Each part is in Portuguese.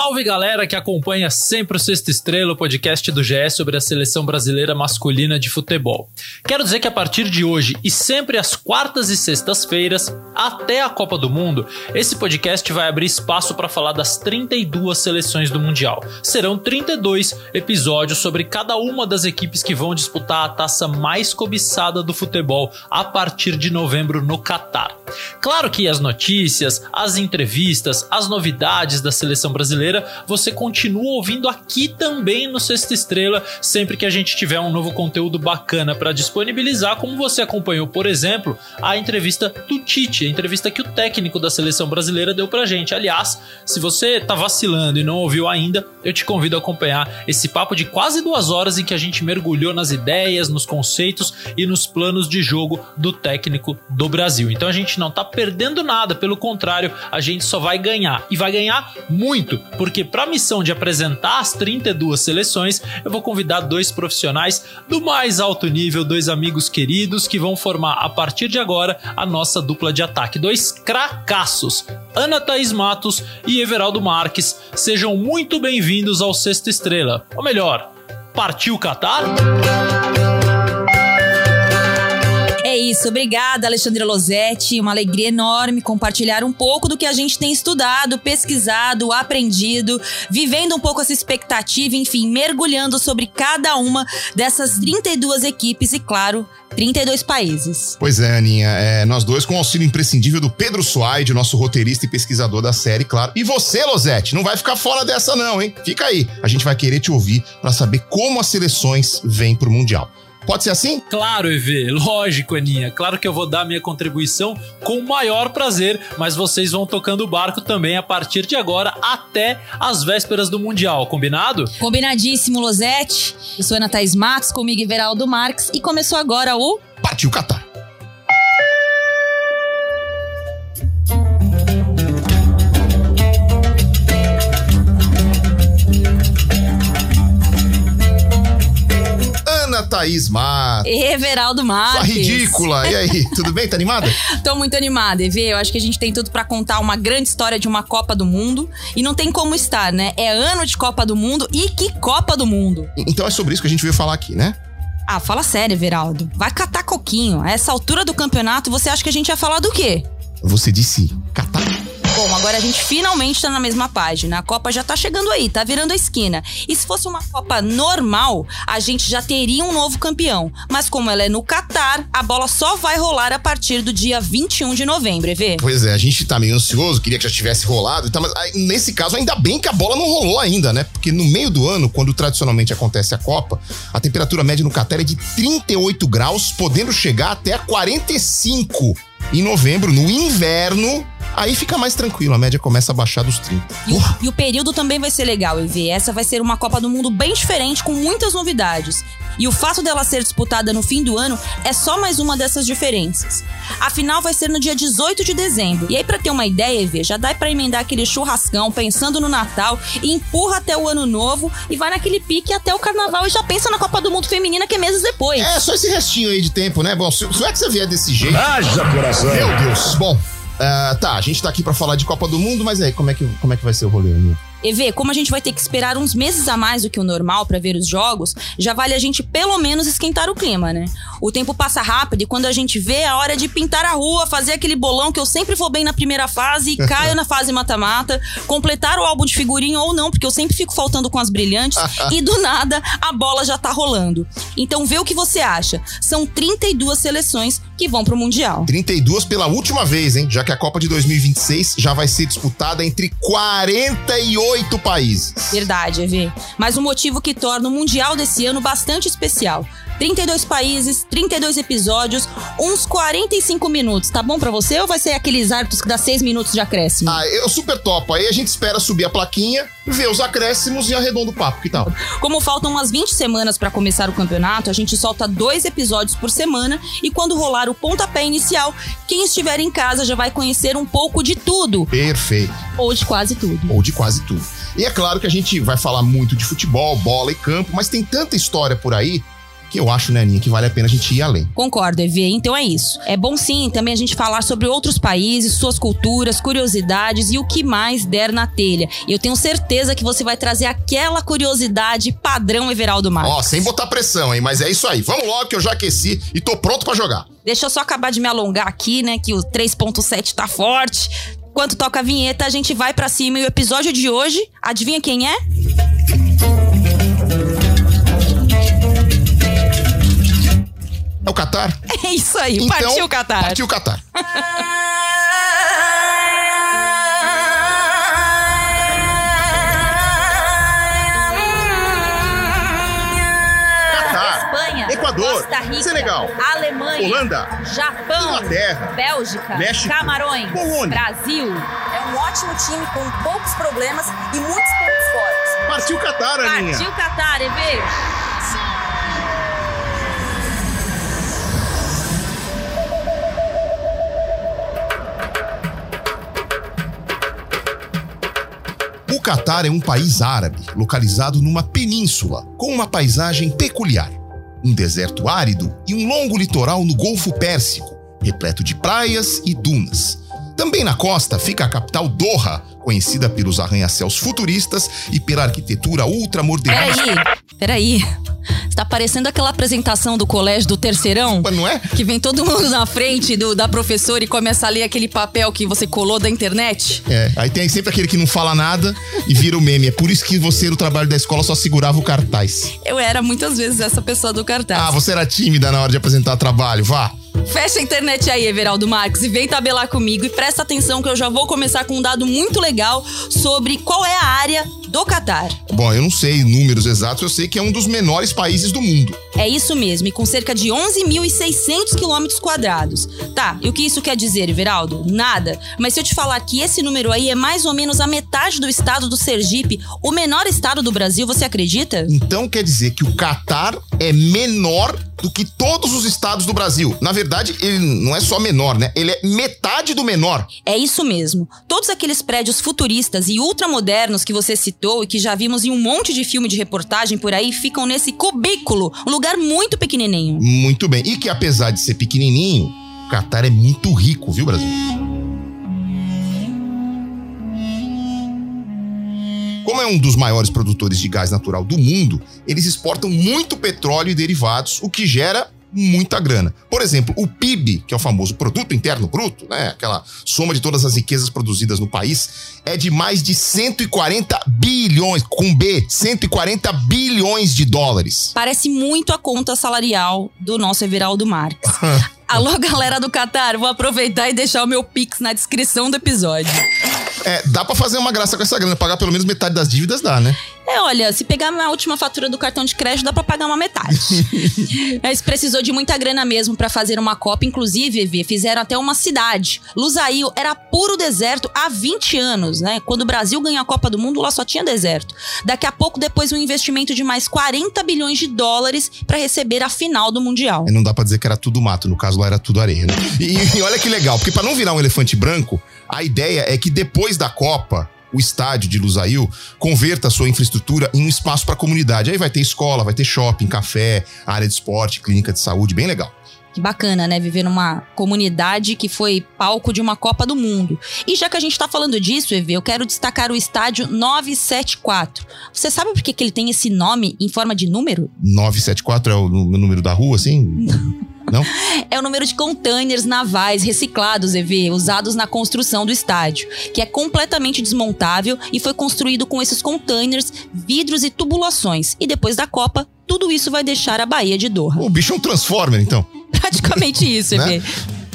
Salve galera que acompanha sempre o Sexta Estrela, o podcast do GE sobre a seleção brasileira masculina de futebol. Quero dizer que a partir de hoje e sempre às quartas e sextas-feiras, até a Copa do Mundo, esse podcast vai abrir espaço para falar das 32 seleções do Mundial. Serão 32 episódios sobre cada uma das equipes que vão disputar a taça mais cobiçada do futebol a partir de novembro no Catar. Claro que as notícias, as entrevistas, as novidades da seleção brasileira brasileira, você continua ouvindo aqui também no Sexta Estrela, sempre que a gente tiver um novo conteúdo bacana para disponibilizar, como você acompanhou, por exemplo, a entrevista do Tite, a entrevista que o técnico da seleção brasileira deu pra gente. Aliás, se você tá vacilando e não ouviu ainda, eu te convido a acompanhar esse papo de quase duas horas em que a gente mergulhou nas ideias, nos conceitos e nos planos de jogo do técnico do Brasil. Então a gente não tá perdendo nada, pelo contrário, a gente só vai ganhar e vai ganhar muito porque para a missão de apresentar as 32 seleções, eu vou convidar dois profissionais do mais alto nível, dois amigos queridos que vão formar a partir de agora a nossa dupla de ataque, dois cracassos, Ana Thaís Matos e Everaldo Marques. Sejam muito bem-vindos ao Sexta Estrela. Ou melhor, partiu Qatar? Isso, obrigada Alexandre Losetti, uma alegria enorme compartilhar um pouco do que a gente tem estudado, pesquisado, aprendido, vivendo um pouco essa expectativa, enfim, mergulhando sobre cada uma dessas 32 equipes e, claro, 32 países. Pois é, Aninha. É, nós dois com o auxílio imprescindível do Pedro Suaide, nosso roteirista e pesquisador da série, claro. E você, Losete, não vai ficar fora dessa não, hein? Fica aí. A gente vai querer te ouvir para saber como as seleções vêm pro Mundial. Pode ser assim? Claro, EV, lógico, Aninha. Claro que eu vou dar minha contribuição com o maior prazer, mas vocês vão tocando o barco também a partir de agora até as vésperas do Mundial, combinado? Combinadíssimo, Losete. Eu sou Ana Thaís Matos, comigo Everaldo Marques, e começou agora o... Partiu Catar. Thaís Matos. Everaldo Marques. Sua ridícula. E aí, tudo bem? Tá animada? Tô muito animada, Evê. Eu acho que a gente tem tudo para contar uma grande história de uma Copa do Mundo. E não tem como estar, né? É ano de Copa do Mundo. E que Copa do Mundo! Então é sobre isso que a gente veio falar aqui, né? Ah, fala sério, Everaldo. Vai catar coquinho. A essa altura do campeonato, você acha que a gente ia falar do quê? Você disse catar Bom, agora a gente finalmente tá na mesma página. A Copa já tá chegando aí, tá virando a esquina. E se fosse uma Copa normal, a gente já teria um novo campeão. Mas como ela é no Catar, a bola só vai rolar a partir do dia 21 de novembro, EV. Pois é, a gente tá meio ansioso, queria que já tivesse rolado e tal, mas nesse caso ainda bem que a bola não rolou ainda, né? Porque no meio do ano, quando tradicionalmente acontece a Copa, a temperatura média no Catar é de 38 graus, podendo chegar até a 45 em novembro, no inverno Aí fica mais tranquilo, a média começa a baixar dos 30. E, o, e o período também vai ser legal, EV. Essa vai ser uma Copa do Mundo bem diferente, com muitas novidades. E o fato dela ser disputada no fim do ano é só mais uma dessas diferenças. A final vai ser no dia 18 de dezembro. E aí, para ter uma ideia, EV, já dá para emendar aquele churrascão pensando no Natal e empurra até o ano novo e vai naquele pique até o carnaval e já pensa na Copa do Mundo Feminina que é meses depois. É, só esse restinho aí de tempo, né? Bom, se, se é que você vier desse jeito. Haja coração! Meu Deus! Bom, Uh, tá, a gente tá aqui para falar de Copa do Mundo, mas aí, como é que, como é que vai ser o rolê, amigo? EV, como a gente vai ter que esperar uns meses a mais do que o normal para ver os jogos, já vale a gente pelo menos esquentar o clima, né? O tempo passa rápido e quando a gente vê a hora de pintar a rua, fazer aquele bolão que eu sempre vou bem na primeira fase e caio na fase mata-mata, completar o álbum de figurinha ou não, porque eu sempre fico faltando com as brilhantes e do nada a bola já tá rolando. Então vê o que você acha. São 32 seleções que vão pro Mundial. 32 pela última vez, hein? Já que a Copa de 2026 já vai ser disputada entre 48 oito países. Verdade, Evê. Mas um motivo que torna o Mundial desse ano bastante especial. 32 países, 32 episódios, uns 45 minutos. Tá bom pra você ou vai ser aqueles árbitros que dá 6 minutos de acréscimo? Ah, eu super topo. Aí a gente espera subir a plaquinha, ver os acréscimos e arredonda o papo. Que tal? Como faltam umas 20 semanas pra começar o campeonato, a gente solta dois episódios por semana e quando rolar o pontapé inicial, quem estiver em casa já vai conhecer um pouco de tudo, Perfeito. ou de quase tudo. Ou de quase tudo. E é claro que a gente vai falar muito de futebol, bola e campo, mas tem tanta história por aí que eu acho, né, Aninha, que vale a pena a gente ir além. Concordo, EV. Então é isso. É bom sim também a gente falar sobre outros países, suas culturas, curiosidades e o que mais der na telha. E eu tenho certeza que você vai trazer aquela curiosidade padrão Everaldo Marques. Ó, sem botar pressão, hein? Mas é isso aí. Vamos logo que eu já aqueci e tô pronto pra jogar. Deixa eu só acabar de me alongar aqui, né? Que o 3.7 tá forte. Enquanto toca a vinheta, a gente vai pra cima. E o episódio de hoje, adivinha quem é? É o Qatar? É isso aí, Então, partiu o Qatar. Partiu o Qatar. Catar, Espanha, Equador, Costa Rica, Senegal, Alemanha, Holanda, Japão, Inglaterra, Bélgica, México, Camarões, Polônia. Brasil. É um ótimo time com poucos problemas e muitos pontos fortes. Partiu o Qatar, Aninha. Partiu Qatar, EV. Catar é um país árabe, localizado numa península, com uma paisagem peculiar. Um deserto árido e um longo litoral no Golfo Pérsico, repleto de praias e dunas. Também na costa fica a capital Doha, conhecida pelos arranha-céus futuristas e pela arquitetura ultramodernista. Peraí, peraí. Está parecendo aquela apresentação do colégio do terceirão? Mas Não é? Que vem todo mundo na frente do, da professora e começa a ler aquele papel que você colou da internet? É, aí tem sempre aquele que não fala nada e vira o meme. É por isso que você no trabalho da escola só segurava o cartaz. Eu era muitas vezes essa pessoa do cartaz. Ah, você era tímida na hora de apresentar trabalho, vá. Fecha a internet aí, Everaldo Marques, e vem tabelar comigo e presta atenção que eu já vou começar com um dado muito legal sobre qual é a área do Catar. Bom, eu não sei números exatos, eu sei que é um dos menores países do mundo. É isso mesmo, e com cerca de 11.600 quilômetros quadrados. Tá, e o que isso quer dizer, Everaldo? Nada. Mas se eu te falar que esse número aí é mais ou menos a metade do estado do Sergipe, o menor estado do Brasil, você acredita? Então quer dizer que o Catar é menor do que todos os estados do Brasil. Na verdade, ele não é só menor, né? Ele é metade do menor. É isso mesmo. Todos aqueles prédios futuristas e ultramodernos que você citou e que já vimos em um monte de filme de reportagem por aí ficam nesse cubículo, um lugar muito pequenininho. Muito bem. E que apesar de ser pequenininho, o Catar é muito rico, viu, Brasil? Como é um dos maiores produtores de gás natural do mundo, eles exportam muito petróleo e derivados, o que gera muita grana. Por exemplo, o PIB, que é o famoso produto interno bruto, né, aquela soma de todas as riquezas produzidas no país, é de mais de 140 bilhões, com B, 140 bilhões de dólares. Parece muito a conta salarial do nosso Everaldo Marques. Alô, galera do Catar, vou aproveitar e deixar o meu Pix na descrição do episódio. É, dá pra fazer uma graça com essa grana, pagar pelo menos metade das dívidas dá, né? É, olha, se pegar a última fatura do cartão de crédito, dá pra pagar uma metade. Mas precisou de muita grana mesmo pra fazer uma Copa. Inclusive, Evê, fizeram até uma cidade. Lusail era puro deserto há 20 anos, né? Quando o Brasil ganhou a Copa do Mundo, lá só tinha deserto. Daqui a pouco, depois, um investimento de mais 40 bilhões de dólares pra receber a final do Mundial. E não dá pra dizer que era tudo mato, no caso lá era tudo areia, né? E, e olha que legal, porque pra não virar um elefante branco, a ideia é que depois da Copa, o estádio de Lusail converta a sua infraestrutura em um espaço pra comunidade. Aí vai ter escola, vai ter shopping, café, área de esporte, clínica de saúde, bem legal. Que bacana, né? Viver numa comunidade que foi palco de uma Copa do Mundo. E já que a gente tá falando disso, Evê, eu quero destacar o estádio 974. Você sabe por que, que ele tem esse nome em forma de número? 974 é o nú- número da rua, assim? Não? É o número de containers navais reciclados, EV, usados na construção do estádio, que é completamente desmontável e foi construído com esses containers, vidros e tubulações. E depois da Copa, tudo isso vai deixar a Baía de Doha. O bicho é um Transformer, então. Praticamente isso, Né?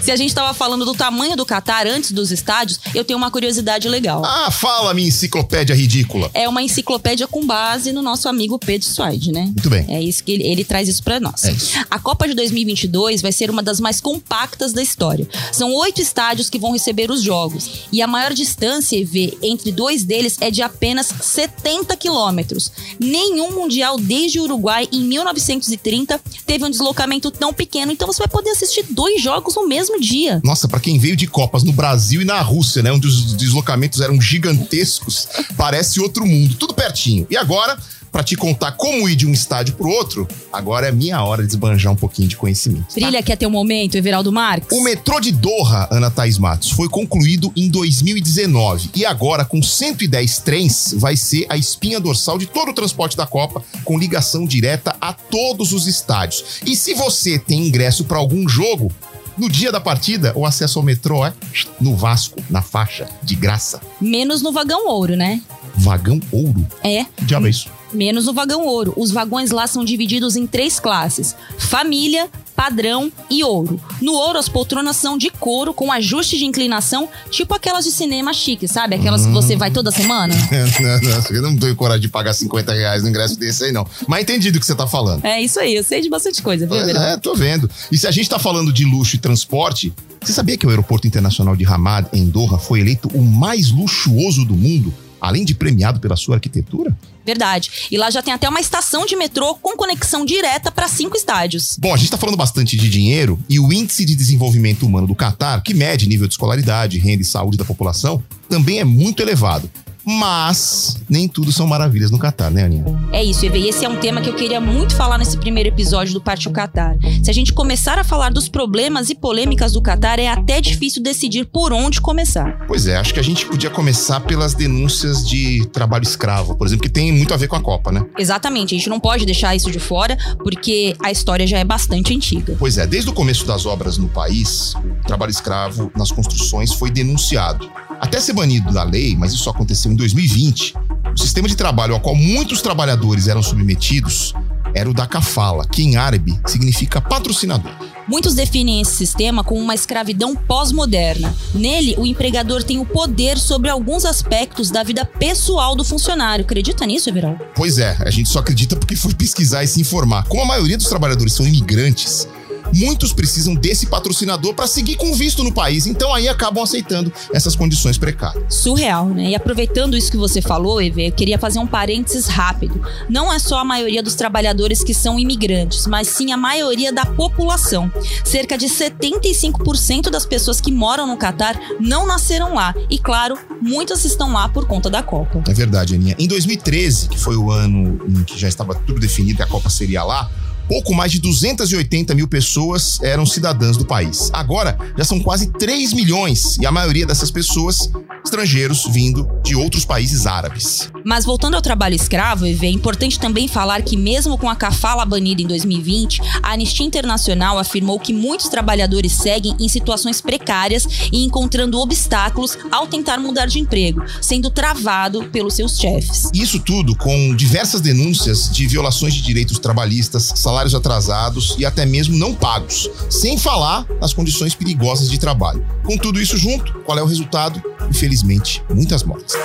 Se a gente tava falando do tamanho do Catar antes dos estádios, eu tenho uma curiosidade legal. Ah, fala, minha enciclopédia ridícula. É uma enciclopédia com base no nosso amigo Pedro Swide, né? Muito bem. É isso que ele, ele traz isso pra nós. É isso. A Copa de 2022 vai ser uma das mais compactas da história. São oito estádios que vão receber os jogos. E a maior distância, EV, entre dois deles é de apenas 70 quilômetros. Nenhum mundial desde o Uruguai, em 1930, teve um deslocamento tão pequeno. Então você vai poder assistir dois jogos no mesmo dia. Nossa, pra quem veio de Copas no Brasil e na Rússia, né, onde os deslocamentos eram gigantescos, parece outro mundo, tudo pertinho. E agora, pra te contar como ir de um estádio pro outro, agora é minha hora de esbanjar um pouquinho de conhecimento. tá? Brilha quer ter um momento, Everaldo Marques? O metrô de Doha, Ana Thaís Matos, foi concluído em 2019 e agora, com 110 trens, vai ser a espinha dorsal de todo o transporte da Copa, com ligação direta a todos os estádios. E se você tem ingresso para algum jogo, no dia da partida, o acesso ao metrô é no Vasco, na faixa, de graça. Menos no vagão ouro, né? Vagão ouro. É. Que diabo é isso? Menos no vagão ouro. Os vagões lá são divididos em três classes: família, padrão e ouro. No ouro, as poltronas são de couro com ajuste de inclinação, tipo aquelas de cinema chique, sabe? Aquelas que você vai toda semana. não, não, eu não tenho coragem de pagar 50 reais no ingresso desse aí, não. Mas entendi do que você tá falando. É isso aí, eu sei de bastante coisa, viu, Verão? É, tô vendo. E se a gente tá falando de luxo e transporte, você sabia que o Aeroporto Internacional de Hamad, em Doha, foi eleito o mais luxuoso do mundo, além de premiado pela sua arquitetura? Verdade. E lá já tem até uma estação de metrô com conexão direta para cinco estádios. Bom, a gente tá falando bastante de dinheiro e o Índice de Desenvolvimento Humano do Catar, que mede nível de escolaridade, renda e saúde da população, também é muito elevado. Mas nem tudo são maravilhas no Catar, né, Aninha? É isso, Eve. Esse é um tema que eu queria muito falar nesse primeiro episódio do Partiu Qatar. Se a gente começar a falar dos problemas e polêmicas do Qatar, é até difícil decidir por onde começar. Pois é, acho que a gente podia começar pelas denúncias de trabalho escravo, por exemplo, que tem muito a ver com a Copa, né? Exatamente, a gente não pode deixar isso de fora, porque a história já é bastante antiga. Pois é, desde o começo das obras no país, o trabalho escravo nas construções foi denunciado. Até ser banido da lei, mas isso aconteceu em 2020, o sistema de trabalho ao qual muitos trabalhadores eram submetidos era o da kafala, que em árabe significa patrocinador. Muitos definem esse sistema como uma escravidão pós-moderna. Nele, o empregador tem o poder sobre alguns aspectos da vida pessoal do funcionário. Acredita nisso, Everaldo? Pois é, a gente só acredita porque foi pesquisar e se informar. Como a maioria dos trabalhadores são imigrantes, muitos precisam desse patrocinador para seguir com visto no país, então aí acabam aceitando essas condições precárias. Surreal, né? E aproveitando isso que você falou, Eve, eu queria fazer um parênteses rápido. Não é só a maioria dos trabalhadores que são imigrantes, mas sim a maioria da população. Cerca de 75% das pessoas que moram no Catar não nasceram lá. E claro, muitas estão lá por conta da Copa. É verdade, Aninha. Em 2013, que foi o ano em que já estava tudo definido e a Copa seria lá, pouco mais de 280 mil pessoas eram cidadãs do país. Agora, já são quase 3 milhões, e a maioria dessas pessoas, estrangeiros vindo de outros países árabes. Mas voltando ao trabalho escravo, é importante também falar que mesmo com a kafala banida em 2020, a Anistia Internacional afirmou que muitos trabalhadores seguem em situações precárias e encontrando obstáculos ao tentar mudar de emprego, sendo travado pelos seus chefes. Isso tudo com diversas denúncias de violações de direitos trabalhistas, salários atrasados e até mesmo não pagos, sem falar nas condições perigosas de trabalho. Com tudo isso junto, qual é o resultado? Infelizmente, muitas mortes.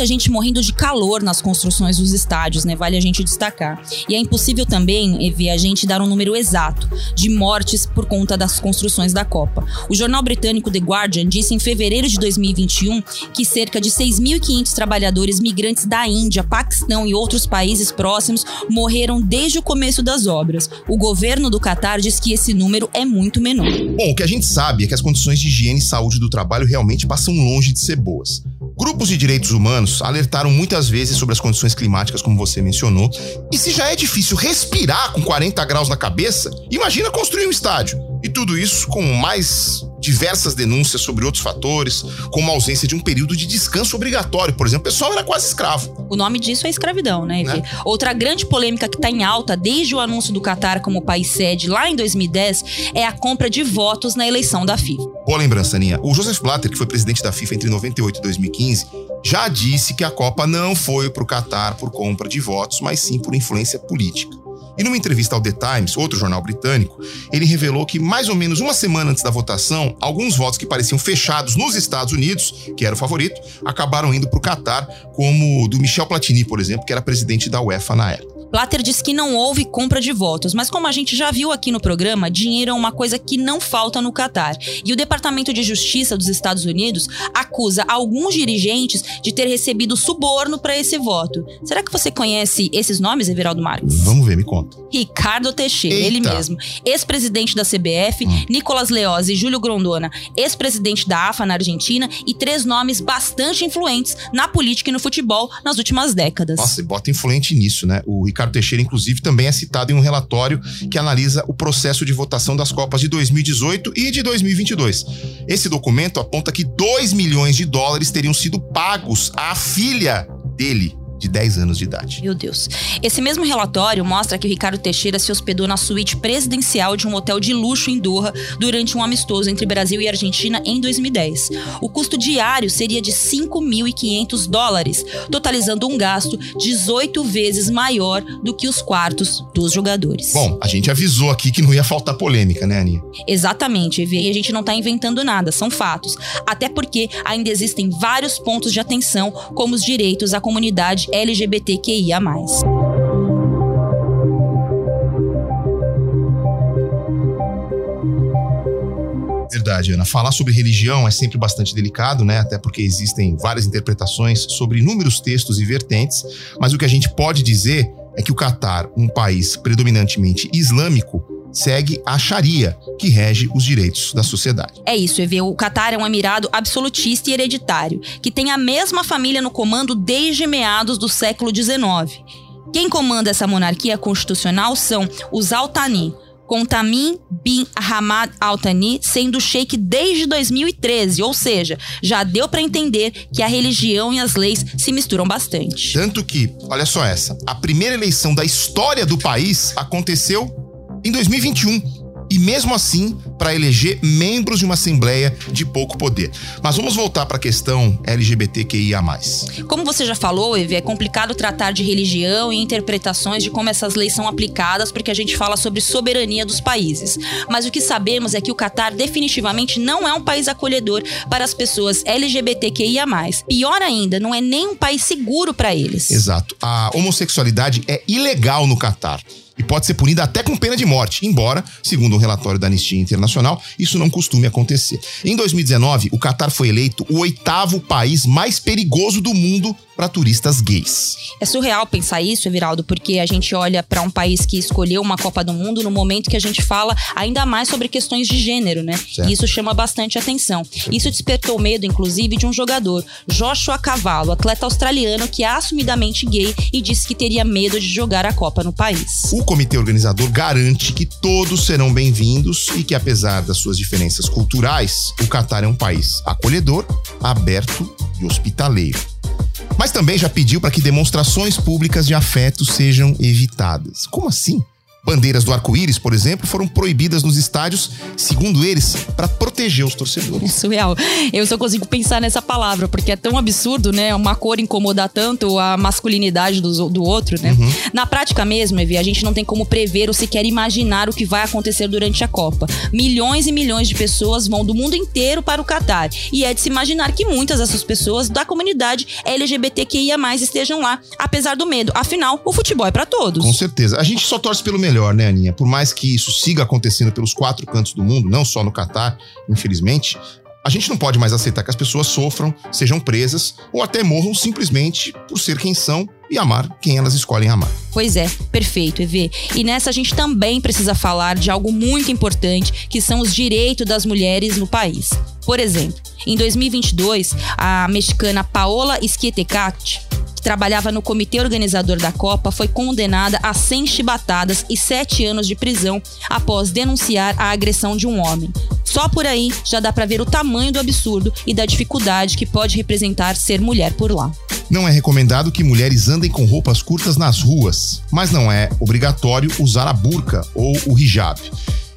Muita gente morrendo de calor nas construções dos estádios, né? Vale a gente destacar. E é impossível também, Evi, a gente dar um número exato de mortes por conta das construções da Copa. O jornal britânico The Guardian disse em fevereiro de 2021 que cerca de 6.500 trabalhadores migrantes da Índia, Paquistão e outros países próximos morreram desde o começo das obras. O governo do Catar diz que esse número é muito menor. Bom, o que a gente sabe é que as condições de higiene e saúde do trabalho realmente passam longe de ser boas. Grupos de direitos humanos alertaram muitas vezes sobre as condições climáticas, como você mencionou. E se já é difícil respirar com 40 graus na cabeça, imagina construir um estádio. E tudo isso com mais diversas denúncias sobre outros fatores, como a ausência de um período de descanso obrigatório. Por exemplo, o pessoal era quase escravo. O nome disso é escravidão, né? Né? Outra grande polêmica que está em alta desde o anúncio do Catar como país sede lá em 2010 é a compra de votos na eleição da FIFA. Boa lembrança, Aninha. O Joseph Blatter, que foi presidente da FIFA entre 98 e 2015, já disse que a Copa não foi para o Catar por compra de votos, mas sim por influência política. E numa entrevista ao The Times, outro jornal britânico, ele revelou que mais ou menos uma semana antes da votação, alguns votos que pareciam fechados nos Estados Unidos, que era o favorito, acabaram indo para o Catar, como o do Michel Platini, por exemplo, que era presidente da UEFA na época. Blatter diz que não houve compra de votos, mas como a gente já viu aqui no programa, dinheiro é uma coisa que não falta no Catar. E o Departamento de Justiça dos Estados Unidos acusa alguns dirigentes de ter recebido suborno para esse voto. Será que você conhece esses nomes, Everaldo Marques? Vamos ver, me conta. Ricardo Teixeira, Eita. ele mesmo, ex-presidente da CBF, Hum. Nicolas Leoz e Júlio Grondona, ex-presidente da AFA na Argentina e três nomes bastante influentes na política e no futebol nas últimas décadas. Nossa, e bota influente nisso, né? O Ricardo Teixeira, inclusive, também é citado em um relatório que analisa o processo de votação das Copas de 2018 e de 2022. Esse documento aponta que 2 milhões de dólares teriam sido pagos à filha dele, de 10 anos de idade. Meu Deus. Esse mesmo relatório mostra que o Ricardo Teixeira se hospedou na suíte presidencial de um hotel de luxo em Doha durante um amistoso entre Brasil e Argentina em 2010. O custo diário seria de 5.500 dólares, totalizando um gasto 18 vezes maior do que os quartos dos jogadores. Bom, a gente avisou aqui que não ia faltar polêmica, né, Aninha? Exatamente, Evê, e a gente não tá inventando nada, são fatos. Até porque ainda existem vários pontos de atenção, como os direitos à comunidade LGBTQIA. Verdade, Ana. Falar sobre religião é sempre bastante delicado, né? Até porque existem várias interpretações sobre inúmeros textos e vertentes, mas o que a gente pode dizer é que o Catar, um país predominantemente islâmico, segue a Sharia, que rege os direitos da sociedade. É isso, Evê. O Catar é um emirado absolutista e hereditário, que tem a mesma família no comando desde meados do século XIX. Quem comanda essa monarquia constitucional são os Al Thani, com Tamim bin Hamad Al Thani sendo sheik desde 2013, ou seja, já deu para entender que a religião e as leis se misturam bastante. Tanto que, olha só essa, a primeira eleição da história do país aconteceu em 2021. E mesmo assim, para eleger membros de uma assembleia de pouco poder. Mas vamos voltar para a questão LGBTQIA. Como você já falou, Eve, é complicado tratar de religião e interpretações de como essas leis são aplicadas, porque a gente fala sobre soberania dos países. Mas o que sabemos é que o Catar definitivamente não é um país acolhedor para as pessoas LGBTQIA. Pior ainda, não é nem um país seguro para eles. Exato. A homossexualidade é ilegal no Catar e pode ser punida até com pena de morte, embora, segundo um relatório da Anistia Internacional, isso não costume acontecer. Em 2019, o Catar foi eleito o oitavo país mais perigoso do mundo para turistas gays. É surreal pensar isso, Everaldo, porque a gente olha para um país que escolheu uma Copa do Mundo no momento que a gente fala ainda mais sobre questões de gênero, né? Certo. E isso chama bastante atenção. Isso despertou medo, inclusive, de um jogador, Joshua Cavallo, atleta australiano que é assumidamente gay e disse que teria medo de jogar a Copa no país. O comitê organizador garante que todos serão bem-vindos e que, apesar das suas diferenças culturais, o Catar é um país acolhedor, aberto e hospitaleiro. Mas também já pediu para que demonstrações públicas de afeto sejam evitadas. Como assim? Bandeiras do arco-íris, por exemplo, foram proibidas nos estádios, segundo eles, para proteger os torcedores. Surreal. Eu só consigo pensar nessa palavra, porque é tão absurdo, né? Uma cor incomodar tanto a masculinidade do, do outro, né? Na prática mesmo, Evi, a gente não tem como prever ou sequer imaginar o que vai acontecer durante a Copa. Milhões e milhões de pessoas vão do mundo inteiro para o Catar. E é de se imaginar que muitas dessas pessoas da comunidade LGBTQIA estejam lá, apesar do medo. Afinal, o futebol é para todos. Com certeza. A gente só torce pelo melhor, né, Aninha? Por mais que isso siga acontecendo pelos quatro cantos do mundo, não só no Catar, infelizmente, a gente não pode mais aceitar que as pessoas sofram, sejam presas ou até morram simplesmente por ser quem são e amar quem elas escolhem amar. Pois é, perfeito, EV. E nessa a gente também precisa falar de algo muito importante, que são os direitos das mulheres no país. Por exemplo, em 2022, a mexicana Paola Esquietecat, que trabalhava no comitê organizador da Copa, foi condenada a 100 chibatadas e 7 anos de prisão após denunciar a agressão de um homem. Só por aí já dá pra ver o tamanho do absurdo e da dificuldade que pode representar ser mulher por lá. Não é recomendado que mulheres andem com roupas curtas nas ruas, mas não é obrigatório usar a burca ou o hijab.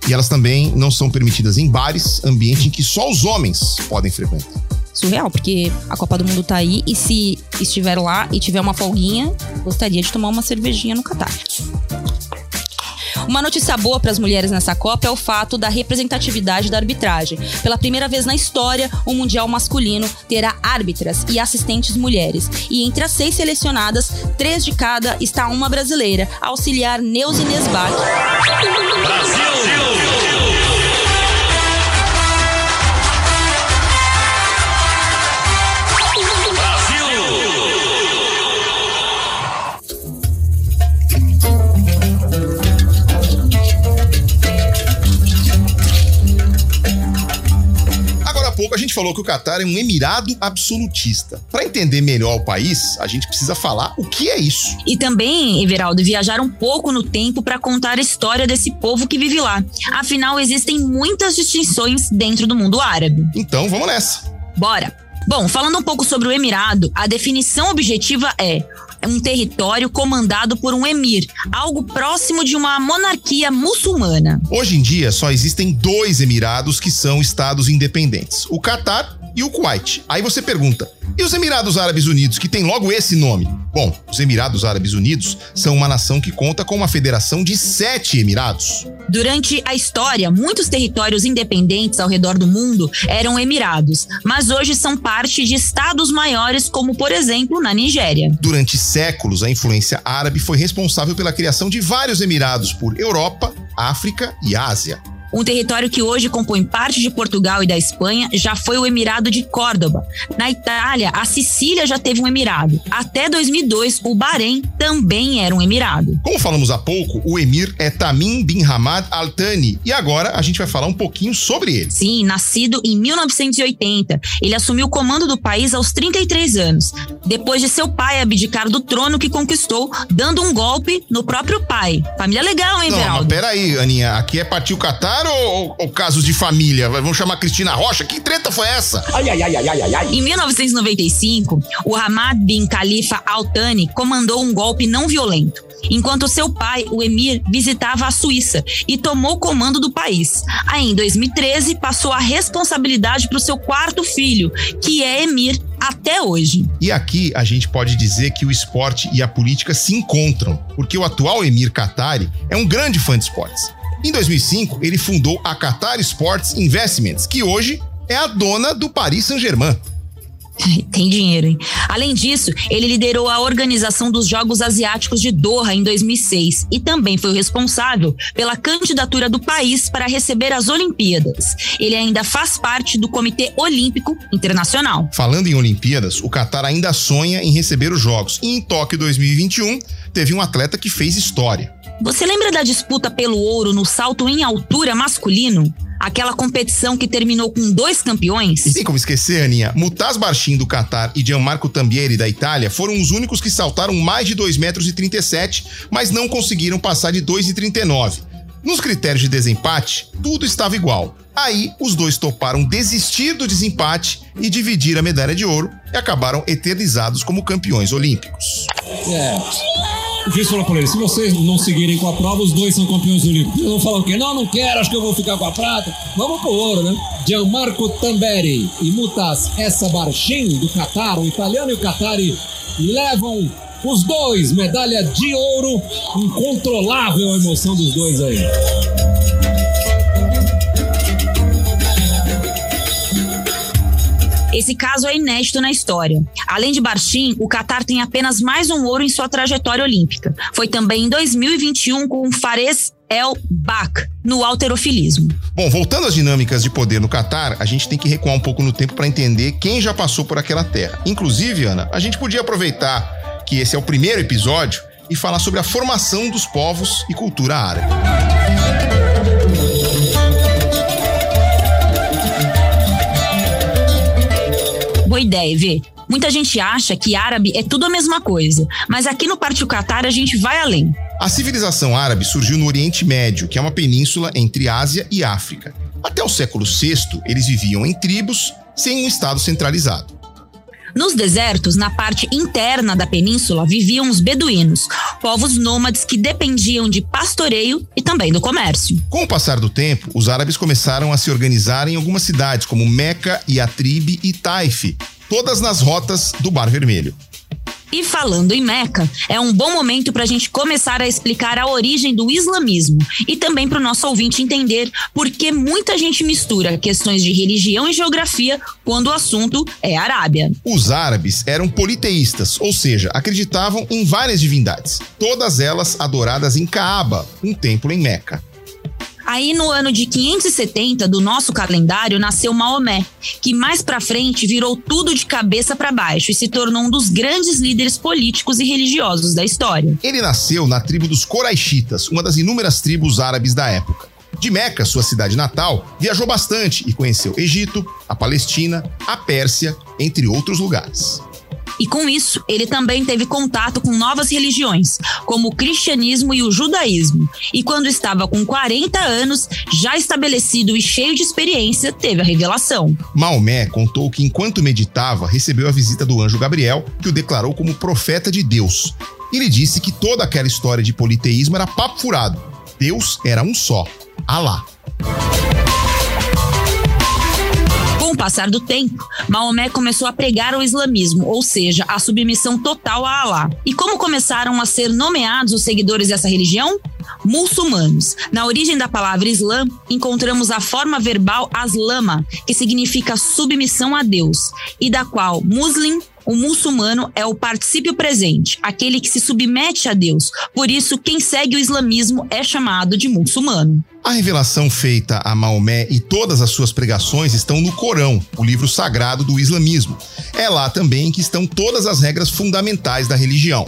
E elas também não são permitidas em bares, ambiente em que só os homens podem frequentar. Surreal, porque a Copa do Mundo tá aí e se estiver lá e tiver uma folguinha, gostaria de tomar uma cervejinha no Catar. Uma notícia boa para as mulheres nessa Copa é o fato da representatividade da arbitragem. Pela primeira vez na história, o Mundial masculino terá árbitras e assistentes mulheres. E entre as seis selecionadas, três de cada está uma brasileira, auxiliar Neuza Nesbach. Agora há pouco a gente falou que o Catar é um emirado absolutista. Para entender melhor o país, a gente precisa falar o que é isso. E também, Everaldo, viajar um pouco no tempo para contar a história desse povo que vive lá. Afinal, existem muitas distinções dentro do mundo árabe. Então vamos nessa. Bora! Bom, falando um pouco sobre o Emirado, a definição objetiva é um território comandado por um emir, algo próximo de uma monarquia muçulmana. Hoje em dia só existem dois emirados que são estados independentes: o Catar e o Kuwait. Aí você pergunta: e os Emirados Árabes Unidos, que tem logo esse nome? Bom, os Emirados Árabes Unidos são uma nação que conta com uma federação de sete emirados. Durante a história, muitos territórios independentes ao redor do mundo eram emirados, mas hoje são parte de estados maiores, como por exemplo na Nigéria. Durante séculos, a influência árabe foi responsável pela criação de vários emirados por Europa, África e Ásia. Um território que hoje compõe parte de Portugal e da Espanha já foi o Emirado de Córdoba. Na Itália, a Sicília já teve um emirado. Até 2002, o Bahrein também era um emirado. Como falamos há pouco, o emir é Tamim bin Hamad Al Thani e agora a gente vai falar um pouquinho sobre ele. Sim, nascido em 1980, ele assumiu o comando do país aos 33 anos, depois de seu pai abdicar do trono que conquistou, dando um golpe no próprio pai. Família legal, hein, Não, mas Veraldo? peraí, Aninha, aqui é partiu Catar ou, ou- ou casos de família? Vamos chamar Cristina Rocha? Que treta foi essa? Em 1995, o Hamad bin Khalifa Al Thani comandou um golpe não violento, enquanto seu pai, o emir, visitava a Suíça e tomou o comando do país. Aí, em 2013, passou a responsabilidade para o seu quarto filho, que é emir até hoje. E aqui a gente pode dizer que o esporte e a política se encontram, porque o atual emir Qatari é um grande fã de esportes. Em 2005, ele fundou a Qatar Sports Investments, que hoje é a dona do Paris Saint-Germain. Tem dinheiro, hein? Além disso, ele liderou a organização dos Jogos Asiáticos de Doha em 2006 e também foi o responsável pela candidatura do país para receber as Olimpíadas. Ele ainda faz parte do Comitê Olímpico Internacional. Falando em Olimpíadas, o Qatar ainda sonha em receber os Jogos. E em Tóquio 2021, teve um atleta que fez história. Você lembra da disputa pelo ouro no salto em altura masculino? Aquela competição que terminou com dois campeões? E tem como esquecer, Aninha, Mutaz Barchin do Qatar e Gianmarco Tambieri da Itália foram os únicos que saltaram mais de 2,37 metros, e 37, mas não conseguiram passar de 2,39. Nos critérios de desempate, tudo estava igual. Aí, os dois toparam desistir do desempate e dividir a medalha de ouro e acabaram eternizados como campeões olímpicos. É. Juiz falou pra ele: se vocês não seguirem com a prova, os dois são campeões olímpicos. Eles vão falar o quê? Não, não quero, acho que eu vou ficar com a prata. Vamos pro ouro, né? Gianmarco Tamberi e Mutas Essa Barchin, do Qatar, o italiano e o Qatari, levam os dois medalha de ouro. Incontrolável a emoção dos dois aí. Esse caso é inédito na história. Além de Barchin, o Qatar tem apenas mais um ouro em sua trajetória olímpica. Foi também em 2021 com Fares El Bak, no alterofilismo. Bom, voltando às dinâmicas de poder no Catar, a gente tem que recuar um pouco no tempo para entender quem já passou por aquela terra. Inclusive, Ana, a gente podia aproveitar que esse é o primeiro episódio e falar sobre a formação dos povos e cultura árabe. Ideia, Vê. Muita gente acha que árabe é tudo a mesma coisa, mas aqui no Partiu Qatar a gente vai além. A civilização árabe surgiu no Oriente Médio, que é uma península entre Ásia e África. Até o século VI, eles viviam em tribos, sem um estado centralizado. Nos desertos, na parte interna da península, viviam os beduínos, povos nômades que dependiam de pastoreio e também do comércio. Com o passar do tempo, os árabes começaram a se organizar em algumas cidades, como Meca, Yatrib e Taif, todas nas rotas do Bar Vermelho. E falando em Meca, é um bom momento para a gente começar a explicar a origem do islamismo e também para o nosso ouvinte entender por que muita gente mistura questões de religião e geografia quando o assunto é Arábia. Os árabes eram politeístas, ou seja, acreditavam em várias divindades, todas elas adoradas em Caaba, um templo em Meca. Aí no ano de 570 do nosso calendário nasceu Maomé, que mais para frente virou tudo de cabeça para baixo e se tornou um dos grandes líderes políticos e religiosos da história. Ele nasceu na tribo dos Coraixitas, uma das inúmeras tribos árabes da época. De Meca, sua cidade natal, viajou bastante e conheceu Egito, a Palestina, a Pérsia, entre outros lugares. E com isso, ele também teve contato com novas religiões, como o cristianismo e o judaísmo. E quando estava com 40 anos, já estabelecido e cheio de experiência, teve a revelação. Maomé contou que enquanto meditava, recebeu a visita do anjo Gabriel, que o declarou como profeta de Deus. Ele disse que toda aquela história de politeísmo era papo furado. Deus era um só, Alá. O passar do tempo, Maomé começou a pregar o islamismo, ou seja, a submissão total a Alá. E como começaram a ser nomeados os seguidores dessa religião? Muçulmanos. Na origem da palavra Islã, encontramos a forma verbal aslama, que significa submissão a Deus, e da qual muslim o muçulmano é o particípio presente, aquele que se submete a Deus. Por isso, quem segue o islamismo é chamado de muçulmano. A revelação feita a Maomé e todas as suas pregações estão no Corão, o livro sagrado do islamismo. É lá também que estão todas as regras fundamentais da religião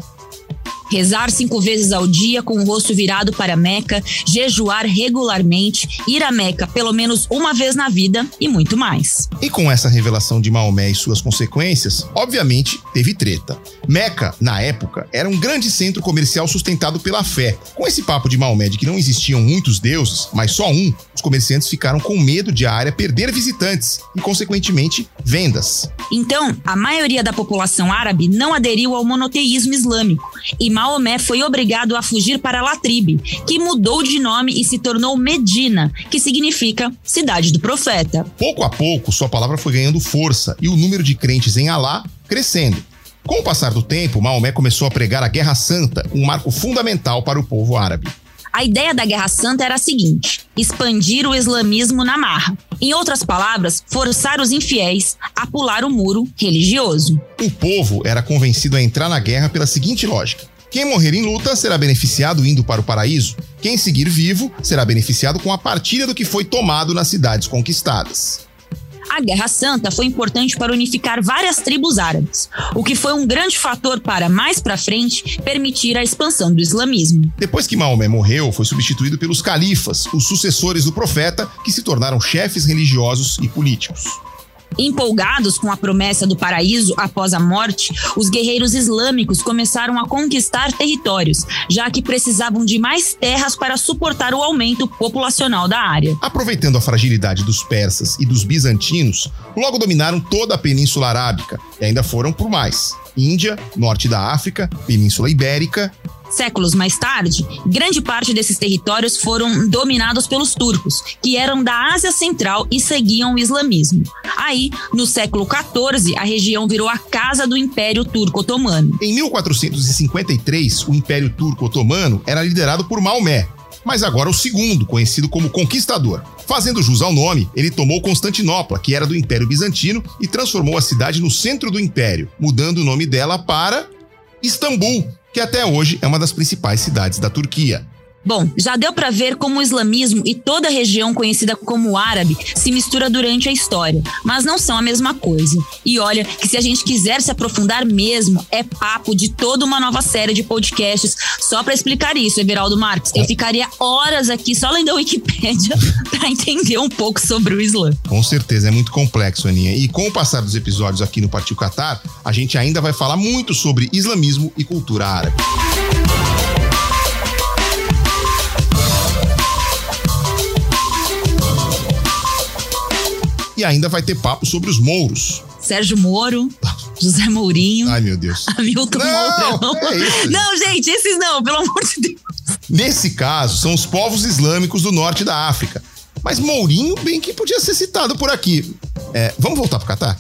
rezar cinco vezes ao dia com o rosto virado para Meca, jejuar regularmente, ir a Meca pelo menos uma vez na vida e muito mais. E com essa revelação de Maomé e suas consequências, obviamente teve treta. Meca, na época, era um grande centro comercial sustentado pela fé. Com esse papo de Maomé de que não existiam muitos deuses, mas só um, os comerciantes ficaram com medo de a área perder visitantes e, consequentemente, vendas. Então, a maioria da população árabe não aderiu ao monoteísmo islâmico e Maomé foi obrigado a fugir para Latribe, que mudou de nome e se tornou Medina, que significa cidade do profeta. Pouco a pouco, sua palavra foi ganhando força e o número de crentes em Alá crescendo. Com o passar do tempo, Maomé começou a pregar a Guerra Santa, um marco fundamental para o povo árabe. A ideia da Guerra Santa era a seguinte: expandir o islamismo na marra. Em outras palavras, forçar os infiéis a pular o muro religioso. O povo era convencido a entrar na guerra pela seguinte lógica: quem morrer em luta será beneficiado indo para o paraíso. Quem seguir vivo será beneficiado com a partilha do que foi tomado nas cidades conquistadas. A Guerra Santa foi importante para unificar várias tribos árabes, o que foi um grande fator para, mais para frente, permitir a expansão do islamismo. Depois que Maomé morreu, foi substituído pelos califas, os sucessores do profeta, que se tornaram chefes religiosos e políticos. Empolgados com a promessa do paraíso após a morte, os guerreiros islâmicos começaram a conquistar territórios, já que precisavam de mais terras para suportar o aumento populacional da área. Aproveitando a fragilidade dos persas e dos bizantinos, logo dominaram toda a Península Arábica e ainda foram por mais. Índia, norte da África, Península Ibérica Séculos mais tarde, grande parte desses territórios foram dominados pelos turcos, que eram da Ásia Central e seguiam o islamismo. Aí, no século XIV, a região virou a casa do Império Turco Otomano. Em 1453, o Império Turco Otomano era liderado por Maomé, mas agora o segundo, conhecido como Conquistador. Fazendo jus ao nome, ele tomou Constantinopla, que era do Império Bizantino, e transformou a cidade no centro do império, mudando o nome dela para Istambul, que até hoje é uma das principais cidades da Turquia. Bom, já deu para ver como o islamismo e toda a região conhecida como árabe se mistura durante a história, mas não são a mesma coisa. E olha que se a gente quiser se aprofundar mesmo, é papo de toda uma nova série de podcasts só para explicar isso, Everaldo Marques. Eu ficaria horas aqui só lendo a Wikipédia para entender um pouco sobre o Islã. Com certeza, é muito complexo, Aninha. E com o passar dos episódios aqui no Partiu Qatar, a gente ainda vai falar muito sobre islamismo e cultura árabe. E ainda vai ter papo sobre os mouros. Sérgio Moro, José Mourinho. Ai, meu Deus. Hamilton não, Mourão. É isso, não, gente, esses não, pelo amor de Deus. Nesse caso, são os povos islâmicos do norte da África. Mas Mourinho bem que podia ser citado por aqui. É, vamos voltar pro Catar?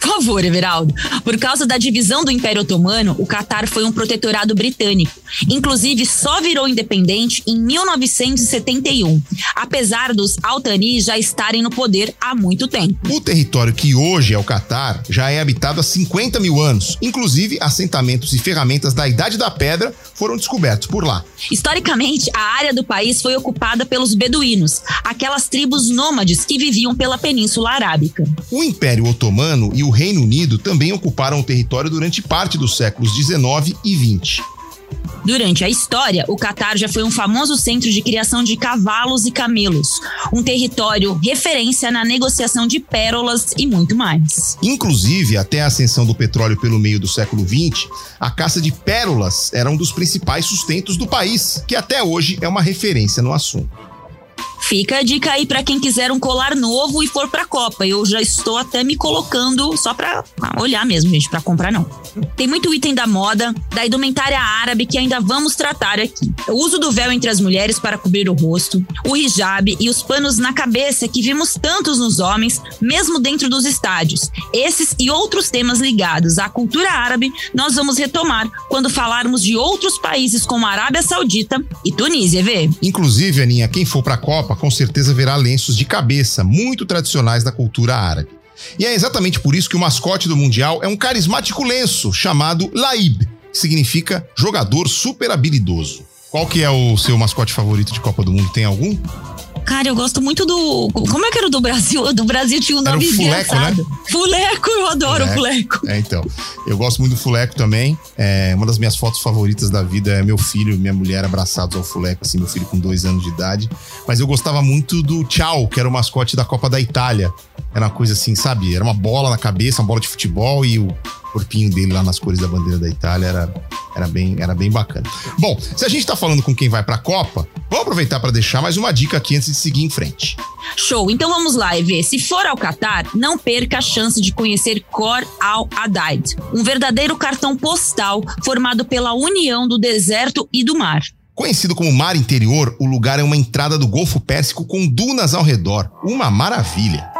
Favor, Everaldo. Por causa da divisão do Império Otomano, o Catar foi um protetorado britânico. Inclusive, só virou independente em 1971, apesar dos Altanis já estarem no poder há muito tempo. O território que hoje é o Catar já é habitado há 50 mil anos. Inclusive, assentamentos e ferramentas da Idade da Pedra foram descobertos por lá. Historicamente, a área do país foi ocupada pelos beduínos, aquelas tribos nômades que viviam pela Península Arábica. O Império Otomano e o Reino Unido também ocuparam o território durante parte dos séculos 19 e 20. Durante a história, o Catar já foi um famoso centro de criação de cavalos e camelos, um território referência na negociação de pérolas e muito mais. Inclusive, até a ascensão do petróleo pelo meio do século 20, a caça de pérolas era um dos principais sustentos do país, que até hoje é uma referência no assunto. Fica a dica aí para quem quiser um colar novo e for pra Copa. Eu já estou até me colocando só pra olhar mesmo, gente, pra comprar não. Tem muito item da moda, da indumentária árabe que ainda vamos tratar aqui. O uso do véu entre as mulheres para cobrir o rosto, o hijab e os panos na cabeça que vimos tantos nos homens, mesmo dentro dos estádios. Esses e outros temas ligados à cultura árabe nós vamos retomar quando falarmos de outros países como a Arábia Saudita e Tunísia, vê? Inclusive, Aninha, quem for pra Copa com certeza verá lenços de cabeça muito tradicionais da cultura árabe. E é exatamente por isso que o mascote do Mundial é um carismático lenço chamado Laib, que significa jogador super habilidoso. Qual que é o seu mascote favorito de Copa do Mundo? Tem algum? Cara, eu gosto muito do. Como é que era o do Brasil? Do Brasil tinha um Era o nome Fuleco, engraçado. Fuleco, eu adoro o Fuleco. É, então. Eu gosto muito do Fuleco também. É, uma das minhas fotos favoritas da vida é meu filho e minha mulher abraçados ao Fuleco, assim, meu filho com dois anos de idade. Mas eu gostava muito do Tchau, que era o mascote da Copa da Itália. Era uma coisa assim, sabe? Era uma bola na cabeça, uma bola de futebol e o corpinho dele lá nas cores da bandeira da Itália era, era, bem, era bem bacana. Bom, se a gente tá falando com quem vai pra Copa, vamos aproveitar para deixar mais uma dica aqui antes de seguir em frente. Show, então vamos lá e ver. Se for ao Catar, não perca a chance de conhecer Cor Al Adaid, um verdadeiro cartão postal formado pela união do deserto e do mar. Conhecido como Mar Interior, o lugar é uma entrada do Golfo Pérsico com dunas ao redor. Uma maravilha.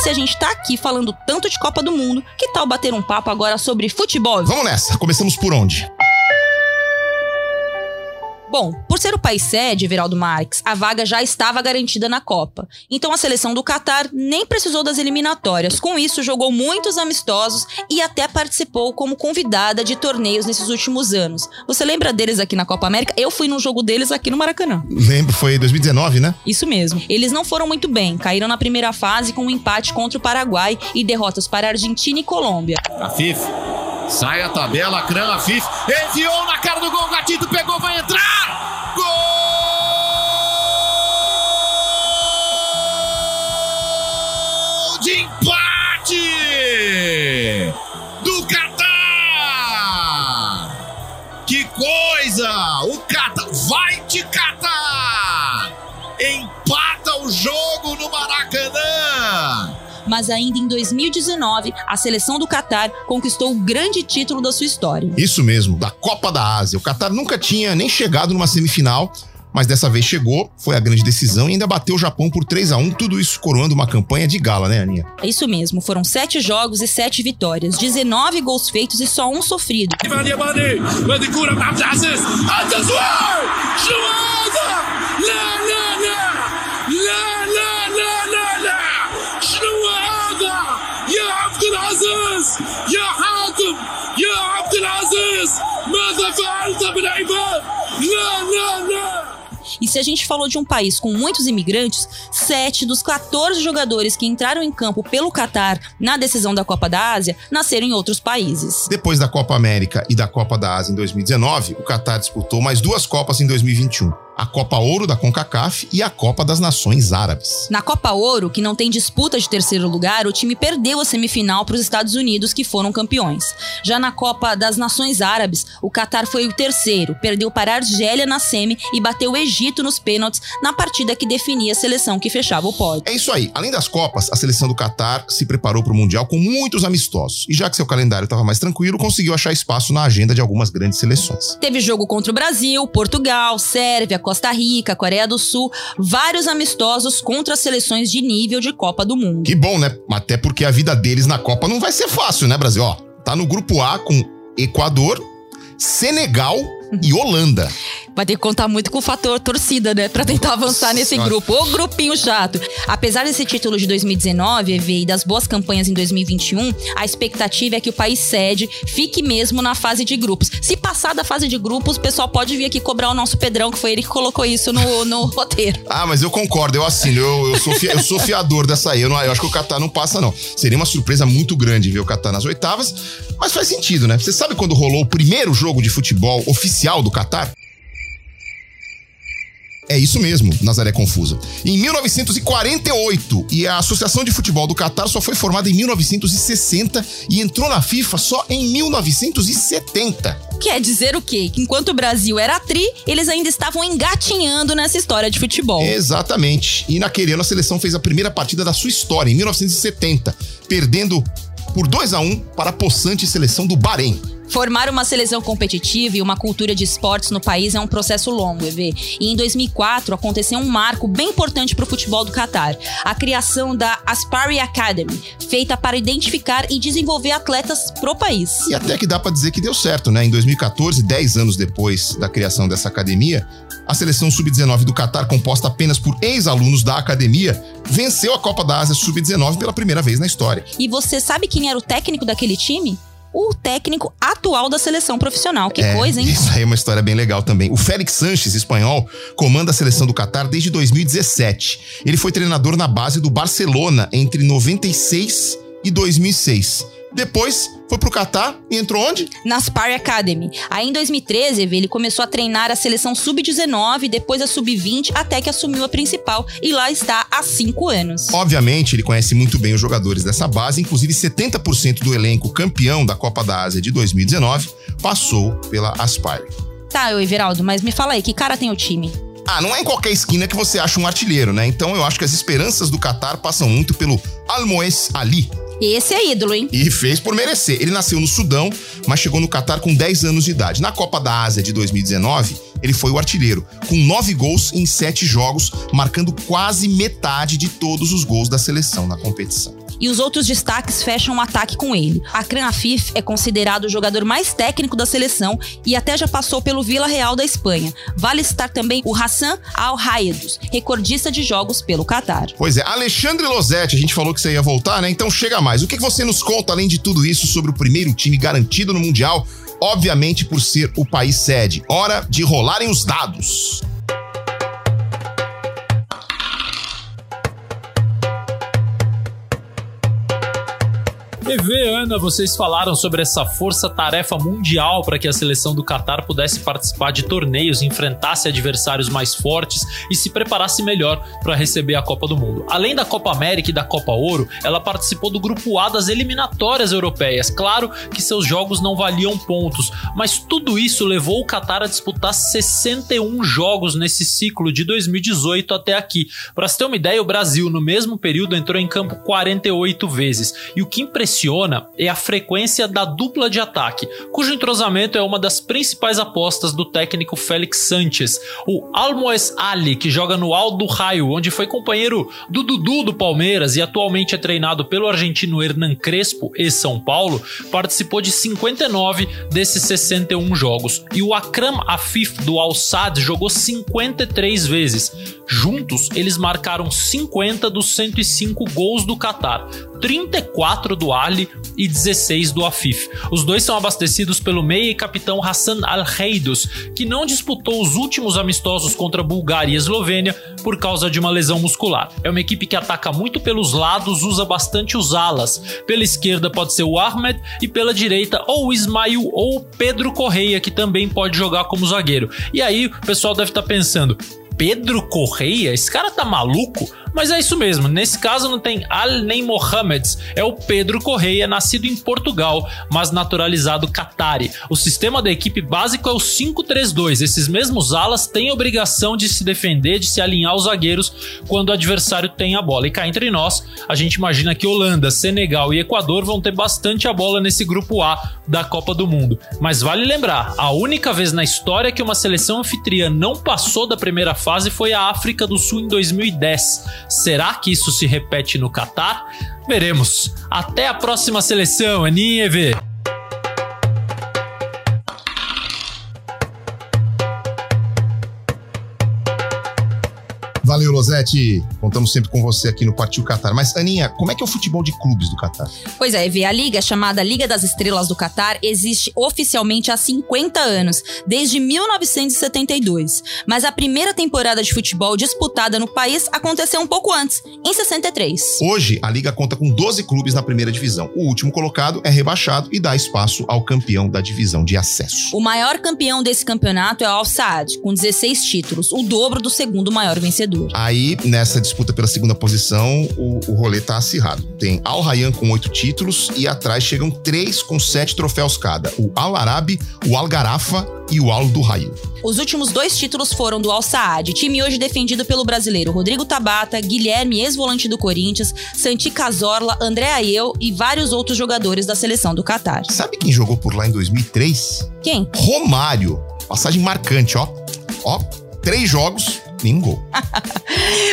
Se a gente tá aqui falando tanto de Copa do Mundo, que tal bater um papo agora sobre futebol? Vamos nessa. Começamos por onde? Bom, por ser o país sede, Everaldo Marques, a vaga já estava garantida na Copa. Então a seleção do Catar nem precisou das eliminatórias. Com isso, jogou muitos amistosos e até participou como convidada de torneios nesses últimos anos. Você lembra deles aqui na Copa América? Eu fui num jogo deles aqui no Maracanã. Lembro, foi 2019, né? Isso mesmo. Eles não foram muito bem, caíram na primeira fase com um empate contra o Paraguai e derrotas para a Argentina e Colômbia. Afif. Sai a tabela, Cran Afif. Enfiou na cara do gol, Gatito pegou, vai entrar! Gol Mas ainda em 2019, a seleção do Catar conquistou o grande título da sua história. Isso mesmo, da Copa da Ásia. O Catar nunca tinha nem chegado numa semifinal, mas dessa vez chegou, foi a grande decisão e ainda bateu o Japão por 3 a 1 tudo isso coroando uma campanha de gala, né, Aninha? É isso mesmo, foram sete jogos e sete vitórias, 19 gols feitos e só um sofrido. العزيز يا حاتم يا عبد العزيز ماذا فعلت بالعباد لا لا لا E se a gente falou de um país com muitos imigrantes, sete dos 14 jogadores que entraram em campo pelo Catar na decisão da Copa da Ásia nasceram em outros países. Depois da Copa América e da Copa da Ásia em 2019, o Catar disputou mais duas Copas em 2021. A Copa Ouro da CONCACAF e a Copa das Nações Árabes. Na Copa Ouro, que não tem disputa de terceiro lugar, o time perdeu a semifinal para os Estados Unidos, que foram campeões. Já na Copa das Nações Árabes, o Catar foi o terceiro, perdeu para a Argélia na semi e bateu o Egito nos pênaltis na partida que definia a seleção que fechava o pódio. É isso aí. Além das Copas, a seleção do Catar se preparou para o Mundial com muitos amistosos. E já que seu calendário estava mais tranquilo, conseguiu achar espaço na agenda de algumas grandes seleções. Teve jogo contra o Brasil, Portugal, Sérvia, Costa Rica, Coreia do Sul, vários amistosos contra seleções de nível de Copa do Mundo. Que bom, né? Até porque a vida deles na Copa não vai ser fácil, né, Brasil? Ó, tá no grupo A com Equador, Senegal e Holanda. Vai ter que contar muito com o fator torcida, né? Pra tentar avançar nesse grupo. Ô, grupinho chato. Apesar desse título de 2019, EV, e das boas campanhas em 2021, a expectativa é que o país sede fique mesmo na fase de grupos. Se passar da fase de grupos, o pessoal pode vir aqui cobrar o nosso Pedrão, que foi ele que colocou isso no, no roteiro. Ah, mas eu concordo, eu assino. Eu, eu, sou, fi- eu sou fiador dessa aí. Eu, não- eu acho que o Catar não passa, não. Seria uma surpresa muito grande ver o Catar nas oitavas, mas faz sentido, né? Você sabe quando rolou o primeiro jogo de futebol oficial do Catar? É isso mesmo, Nazaré Confusa. Em 1948, e a Associação de Futebol do Catar só foi formada em 1960 e entrou na FIFA só em 1970. Quer dizer o quê? Que enquanto o Brasil era tri, eles ainda estavam engatinhando nessa história de futebol. Exatamente. E naquele ano a seleção fez a primeira partida da sua história, em 1970, perdendo por 2 a 1 para a possante seleção do Bahrein. Formar uma seleção competitiva e uma cultura de esportes no país é um processo longo, EV. E em 2004 aconteceu um marco bem importante para o futebol do Catar: a criação da Aspire Academy, feita para identificar e desenvolver atletas pro país. E até que dá pra dizer que deu certo, né? Em 2014, 10 anos depois da criação dessa academia, a seleção sub-19 do Catar, composta apenas por ex-alunos da academia, venceu a Copa da Ásia sub-19 pela primeira vez na história. E você sabe quem era o técnico daquele time? O técnico atual da seleção profissional. Que É, coisa, hein? Isso aí é uma história bem legal também. O Félix Sanches, espanhol, comanda a seleção do Catar desde 2017. Ele foi treinador na base do Barcelona entre 96 e 2006. Depois foi pro Catar e entrou onde? na Aspire Academy. Aí em 2013, ele começou a treinar a seleção sub-19, depois a sub-20, até que assumiu a principal e lá está há cinco anos. Obviamente, ele conhece muito bem os jogadores dessa base, inclusive 70% do elenco campeão da Copa da Ásia de 2019 passou pela Aspire. Tá, eu, Everaldo, mas me fala aí, que cara tem o time? Ah, não é em qualquer esquina que você acha um artilheiro, né? Então eu acho que as esperanças do Catar passam muito pelo Almoez Ali, Esse é ídolo, hein? E fez por merecer. Ele nasceu no Sudão, mas chegou no Catar com 10 anos de idade. Na Copa da Ásia de 2019, ele foi o artilheiro, com 9 gols em 7 jogos, marcando quase metade de todos os gols da seleção na competição. E os outros destaques fecham um ataque com ele. Akram Afif é considerado o jogador mais técnico da seleção e até já passou pelo Vila Real da Espanha. Vale citar também o Hassan Al-Haedus, recordista de jogos pelo Catar. Pois é, Alexandre Losetti, a gente falou que você ia voltar, né? Então chega mais. O que você nos conta, além de tudo isso, sobre o primeiro time garantido no Mundial? Obviamente por ser o país sede. Hora de rolarem os dados. TV, Ana, vocês falaram sobre essa força-tarefa mundial para que a seleção do Catar pudesse participar de torneios, enfrentasse adversários mais fortes e se preparasse melhor para receber a Copa do Mundo. Além da Copa América e da Copa Ouro, ela participou do grupo A das eliminatórias europeias. Claro que seus jogos não valiam pontos, mas tudo isso levou o Catar a disputar 61 jogos nesse ciclo de 2018 até aqui. Para você ter uma ideia, o Brasil no mesmo período entrou em campo 48 vezes. E o que impressiona é a frequência da dupla de ataque, cujo entrosamento é uma das principais apostas do técnico Félix Sanches. O Almoez Ali, que joga no Aldo Raio, onde foi companheiro do Dudu do Palmeiras e atualmente é treinado pelo argentino Hernan Crespo e São Paulo, participou de 59 desses 61 jogos. E o Akram Afif do Al Sadd jogou 53 vezes. Juntos, eles marcaram 50 dos 105 gols do Catar. 34 do Ali e 16 do Afif. Os dois são abastecidos pelo meia e capitão Hassan Al-Reidos, que não disputou os últimos amistosos contra Bulgária e Eslovênia por causa de uma lesão muscular. É uma equipe que ataca muito pelos lados, usa bastante os alas. Pela esquerda pode ser o Ahmed e pela direita ou o Ismail ou o Pedro Correia, que também pode jogar como zagueiro. E aí o pessoal deve estar pensando, Pedro Correia? Esse cara tá maluco? Mas é isso mesmo, nesse caso não tem Al nem Mohamed, é o Pedro Correia, nascido em Portugal, mas naturalizado Qatari. O sistema da equipe básico é o 5-3-2. Esses mesmos alas têm obrigação de se defender, de se alinhar aos zagueiros quando o adversário tem a bola. E cá entre nós, a gente imagina que Holanda, Senegal e Equador vão ter bastante a bola nesse grupo A da Copa do Mundo. Mas vale lembrar, a única vez na história que uma seleção anfitriã não passou da primeira fase foi a África do Sul em 2010. Será que isso se repete no Catar? Veremos. Até a próxima seleção, Aninha EV. Losetti. Contamos sempre com você aqui no Partiu Qatar. Mas, Aninha, como é que é o futebol de clubes do Qatar? Pois é, Evê, a liga chamada Liga das Estrelas do Catar existe oficialmente há 50 anos, desde 1972. Mas a primeira temporada de futebol disputada no país aconteceu um pouco antes, em 63. Hoje, a liga conta com 12 clubes na primeira divisão. O último colocado é rebaixado e dá espaço ao campeão da divisão de acesso. O maior campeão desse campeonato é o Al Saad, com 16 títulos, o dobro do segundo maior vencedor. Aí, nessa disputa pela segunda posição, o, o rolê tá acirrado. Tem Al Rayyan com oito títulos e atrás chegam três com sete troféus cada: o Al Arabi, o Al Garafa e o Al do Raio. Os últimos dois títulos foram do Al Saad, time hoje defendido pelo brasileiro Rodrigo Tabata, Guilherme, ex-volante do Corinthians, Santi Cazorla, André Aiel e vários outros jogadores da seleção do Catar. Sabe quem jogou por lá em 2003? Quem? Romário. Passagem marcante, ó. Ó, três jogos, gol.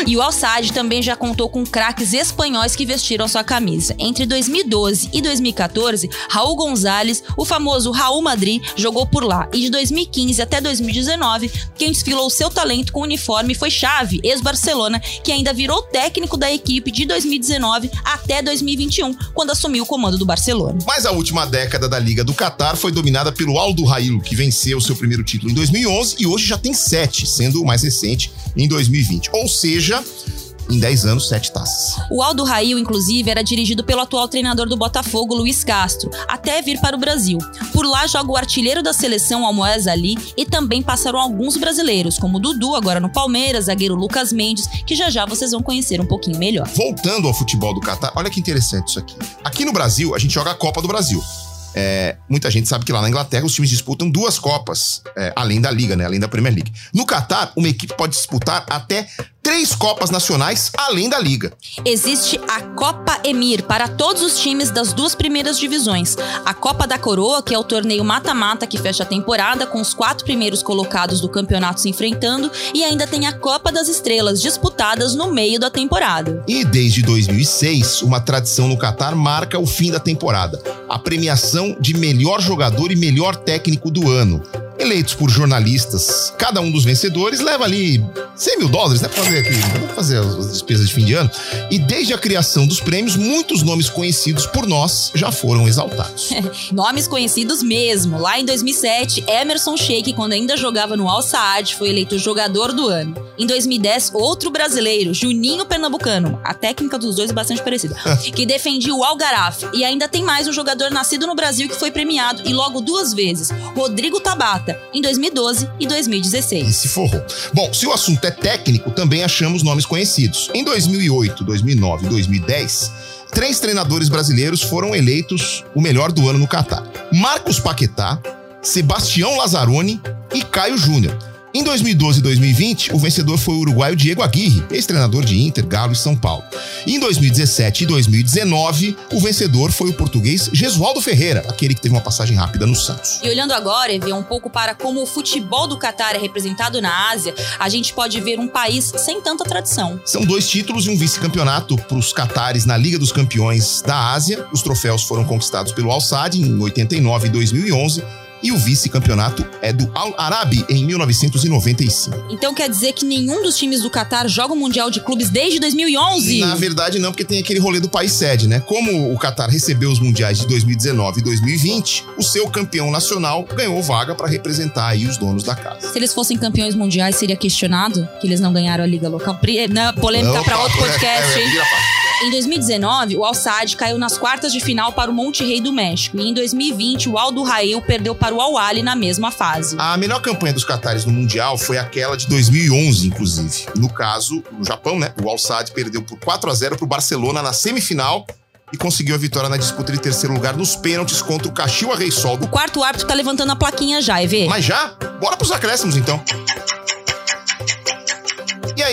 E o Al Saad também já contou com craques espanhóis que vestiram sua camisa. Entre 2012 e 2014, Raul Gonzalez, o famoso Raul Madrid, jogou por lá. E de 2015 até 2019, quem desfilou seu talento com o uniforme foi Xavi, ex-Barcelona, que ainda virou técnico da equipe de 2019 até 2021, quando assumiu o comando do Barcelona. Mas a última década da Liga do Catar foi dominada pelo Al do Rail, que venceu seu primeiro título em 2011 e hoje já tem sete, sendo o mais recente em 2020. Ou seja, em 10 anos, sete taças. O Aldo Rail, inclusive, era dirigido pelo atual treinador do Botafogo, Luiz Castro, até vir para o Brasil. Por lá joga o artilheiro da seleção, Almoez Ali, e também passaram alguns brasileiros, como o Dudu, agora no Palmeiras, zagueiro Lucas Mendes, que já já vocês vão conhecer um pouquinho melhor. Voltando ao futebol do Catar, olha que interessante isso aqui. Aqui no Brasil, a gente joga a Copa do Brasil. É, muita gente sabe que lá na Inglaterra os times disputam duas Copas, é, além da Liga, né? Além da Premier League. No Catar, uma equipe pode disputar até três Copas nacionais, além da Liga. Existe a Copa Emir para todos os times das duas primeiras divisões. A Copa da Coroa, que é o torneio mata-mata que fecha a temporada com os quatro primeiros colocados do campeonato se enfrentando, e ainda tem a Copa das Estrelas disputadas no meio da temporada. E desde 2006, uma tradição no Catar marca o fim da temporada: a premiação de melhor jogador e melhor técnico do ano. Eleitos por jornalistas, cada um dos vencedores leva ali 100 mil dólares, né? Pra fazer aqui, pra fazer as despesas de fim de ano. E desde a criação dos prêmios, muitos nomes conhecidos por nós já foram exaltados. Nomes conhecidos mesmo. Lá em 2007, Emerson Sheik, quando ainda jogava no Al Saad, foi eleito jogador do ano. Em 2010, outro brasileiro, Juninho Pernambucano, a técnica dos dois é bastante parecida, que defendia o Algaraf. E ainda tem mais um jogador nascido no Brasil que foi premiado e logo duas vezes, Rodrigo Tabata, em 2012 e 2016. E se forrou. Bom, se o assunto é técnico, também achamos nomes conhecidos. Em 2008, 2009 e 2010, três treinadores brasileiros foram eleitos o melhor do ano no Catar: Marcos Paquetá, Sebastião Lazzaroni e Caio Júnior. Em 2012 e 2020, o vencedor foi o uruguaio Diego Aguirre, ex-treinador de Inter, Galo e São Paulo. E em 2017 e 2019, o vencedor foi o português Gesualdo Ferreira, aquele que teve uma passagem rápida no Santos. E olhando agora, Evê, um pouco para como o futebol do Catar é representado na Ásia, a gente pode ver um país sem tanta tradição. São dois títulos e um vice-campeonato para os catares na Liga dos Campeões da Ásia. Os troféus foram conquistados pelo Al Sadd em 89 e 2011 e o vice-campeonato é do Al Arabi em 1995. Então quer dizer que nenhum dos times do Catar joga o Mundial de Clubes desde 2011? Na verdade, não, porque tem aquele rolê do país sede, né? Como o Catar recebeu os mundiais de 2019 e 2020, o seu campeão nacional ganhou vaga para representar aí os donos da casa. Se eles fossem campeões mundiais, seria questionado que eles não ganharam a liga local. Pri- Não, polêmica para outro é, podcast. é, é, papo. Em 2019, o Al Sadd caiu nas quartas de final para o Monterrey do México. E em 2020, o Aldo Rail perdeu para o Al Ahly na mesma fase. A melhor campanha dos Qatares no Mundial foi aquela de 2011, inclusive. No caso, no Japão, né? O Al Sadd perdeu por 4 a 0 para o Barcelona na semifinal e conseguiu a vitória na disputa de terceiro lugar nos pênaltis contra o Caxiwa Rei Sol. O quarto árbitro tá levantando a plaquinha já, EV. Mas já? Bora pros acréscimos então.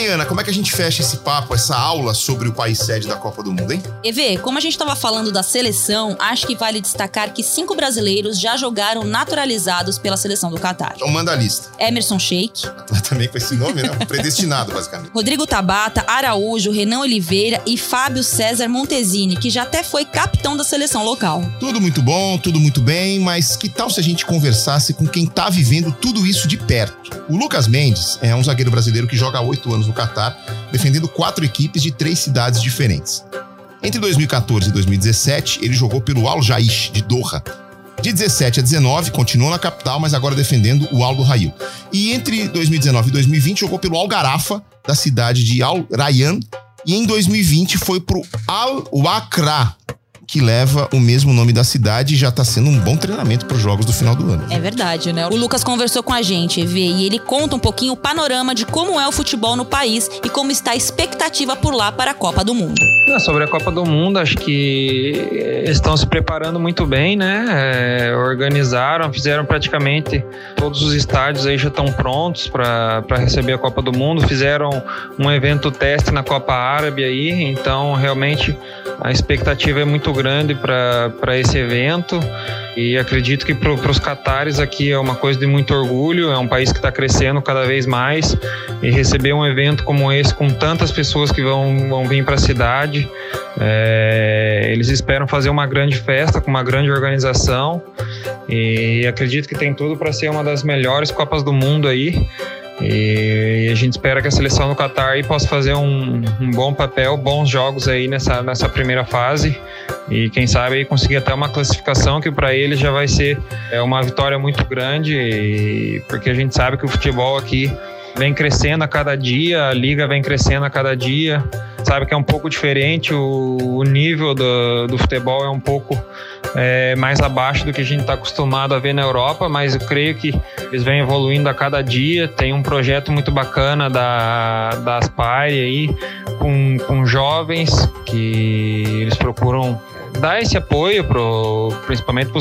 Aí, Ana, como é que a gente fecha esse papo, essa aula sobre o país sede da Copa do Mundo, hein? EV, como a gente estava falando da seleção, acho que vale destacar que cinco brasileiros já jogaram naturalizados pela seleção do Catar. Então manda a lista. Emerson Sheik, Também com esse nome, né? Predestinado, basicamente. Rodrigo Tabata, Araújo, Renan Oliveira e Fábio César Montesini, que já até foi capitão da seleção local. Tudo muito bom, tudo muito bem, mas que tal se a gente conversasse com quem tá vivendo tudo isso de perto? O Lucas Mendes é um zagueiro brasileiro que joga há oito anos no Catar, defendendo quatro equipes de três cidades diferentes. Entre 2014 e 2017, ele jogou pelo Al Jaish, de Doha. De 17 a 19, continuou na capital, mas agora defendendo o Al do Rail. E entre 2019 e 2020, jogou pelo Al Garafa, da cidade de Al Rayyan. E em 2020 foi pro Al Wakra, que leva o mesmo nome da cidade e já tá sendo um bom treinamento para os jogos do final do ano. É verdade, né? O Lucas conversou com a gente, EV, e ele conta um pouquinho o panorama de como é o futebol no país e como está a expectativa por lá para a Copa do Mundo. Não, Sobre a Copa do Mundo, acho que eles estão se preparando muito bem, né? É, organizaram, fizeram praticamente todos os estádios aí já estão prontos para receber a Copa do Mundo. Fizeram um evento teste na Copa Árabe aí, então realmente a expectativa é muito grande para esse evento. E acredito que para os catares aqui é uma coisa de muito orgulho, é um país que está crescendo cada vez mais e receber um evento como esse com tantas pessoas que vão, vão vir para a cidade, é, eles esperam fazer uma grande festa com uma grande organização e acredito que tem tudo para ser uma das melhores Copas do Mundo aí. E a gente espera que a seleção do Qatar possa fazer um, um, bom papel, bons jogos aí nessa, nessa primeira fase. E quem sabe conseguir até uma classificação que para eles já vai ser é, uma vitória muito grande, e, porque a gente sabe que o futebol aqui vem crescendo a cada dia, a liga vem crescendo a cada dia. Sabe que é um pouco diferente, o, o nível do, do futebol é um pouco é, mais abaixo do que a gente está acostumado a ver na Europa, mas eu creio que eles vêm evoluindo a cada dia. Tem um projeto muito bacana da, da Aspire aí, com, com jovens que eles procuram dar esse apoio, pro, principalmente para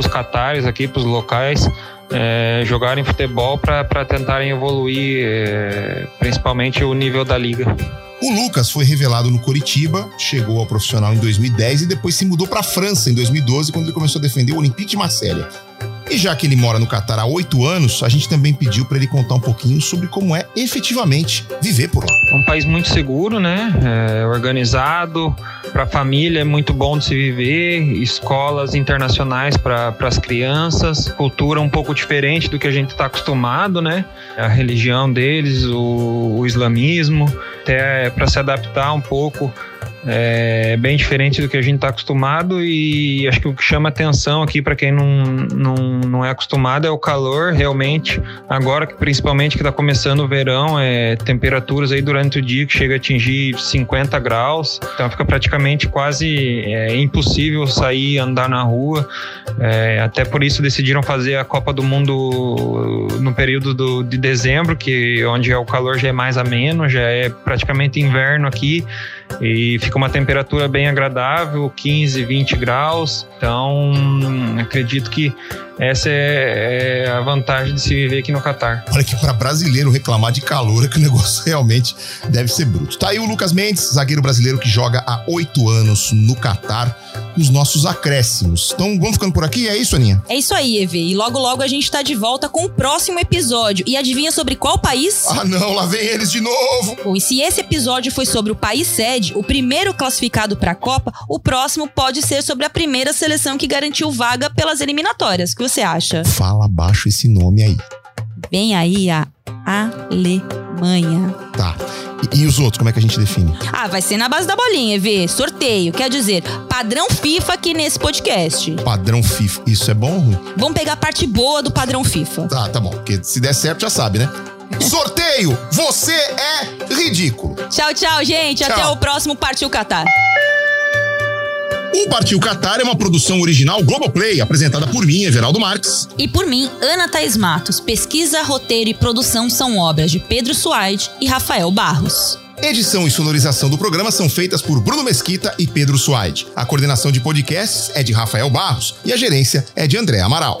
os catares aqui, para os locais, é, jogarem futebol para tentarem evoluir, é, principalmente o nível da liga. O Lucas foi revelado no Coritiba, chegou ao profissional em 2010 e depois se mudou para a França em 2012, quando ele começou a defender o Olympique de Marselha. E já que ele mora no Catar há oito anos, a gente também pediu para ele contar um pouquinho sobre como é efetivamente viver por lá. É um país muito seguro, né? É organizado, para a família é muito bom de se viver, escolas internacionais para as crianças, cultura um pouco diferente do que a gente está acostumado, né? A religião deles, o, o islamismo, até para se adaptar um pouco é bem diferente do que a gente está acostumado e acho que o que chama atenção aqui para quem não, não, não é acostumado é o calor realmente. Agora que principalmente que está começando o verão é temperaturas aí durante o dia que chega a atingir 50 graus. Então fica praticamente quase é, impossível sair andar na rua. É, até por isso decidiram fazer a Copa do Mundo no período do, de dezembro que onde o calor já é mais ameno já é praticamente inverno aqui e fica uma temperatura bem agradável, 15, 20 graus. Então, acredito que essa é, é a vantagem de se viver aqui no Catar. Olha que para brasileiro reclamar de calor é que o negócio realmente deve ser bruto. Tá aí o Lucas Mendes, zagueiro brasileiro que joga há oito anos no Catar, nos nossos acréscimos. Então vamos ficando por aqui, é isso, Aninha? É isso aí, Eve. E logo logo a gente tá de volta com o próximo episódio. E adivinha sobre qual país? Ah não, lá vem eles de novo! Bom, e se esse episódio foi sobre o país sede, o primeiro classificado para a Copa, o próximo pode ser sobre a primeira seleção que garantiu vaga pelas eliminatórias. O que você acha? Fala abaixo esse nome aí. Vem aí a Alemanha. Tá. E, e, os outros, como é que a gente define? Ah, vai ser na base da bolinha, EV. Sorteio. Quer dizer, padrão FIFA aqui nesse podcast. Padrão FIFA. Isso é bom ou ruim? Vamos pegar a parte boa do padrão FIFA. Tá, tá bom. Porque se der certo, já sabe, né? Sorteio, você é ridículo. Tchau, tchau, gente. Tchau. Até o próximo Partiu Catar. O Partiu Qatar é uma produção original Globoplay, apresentada por mim, Everaldo Marques. E por mim, Ana Thaís Matos. Pesquisa, roteiro e produção são obras de Pedro Suaide e Rafael Barros. Edição e sonorização do programa são feitas por Bruno Mesquita e Pedro Suaide. A coordenação de podcasts é de Rafael Barros e a gerência é de André Amaral.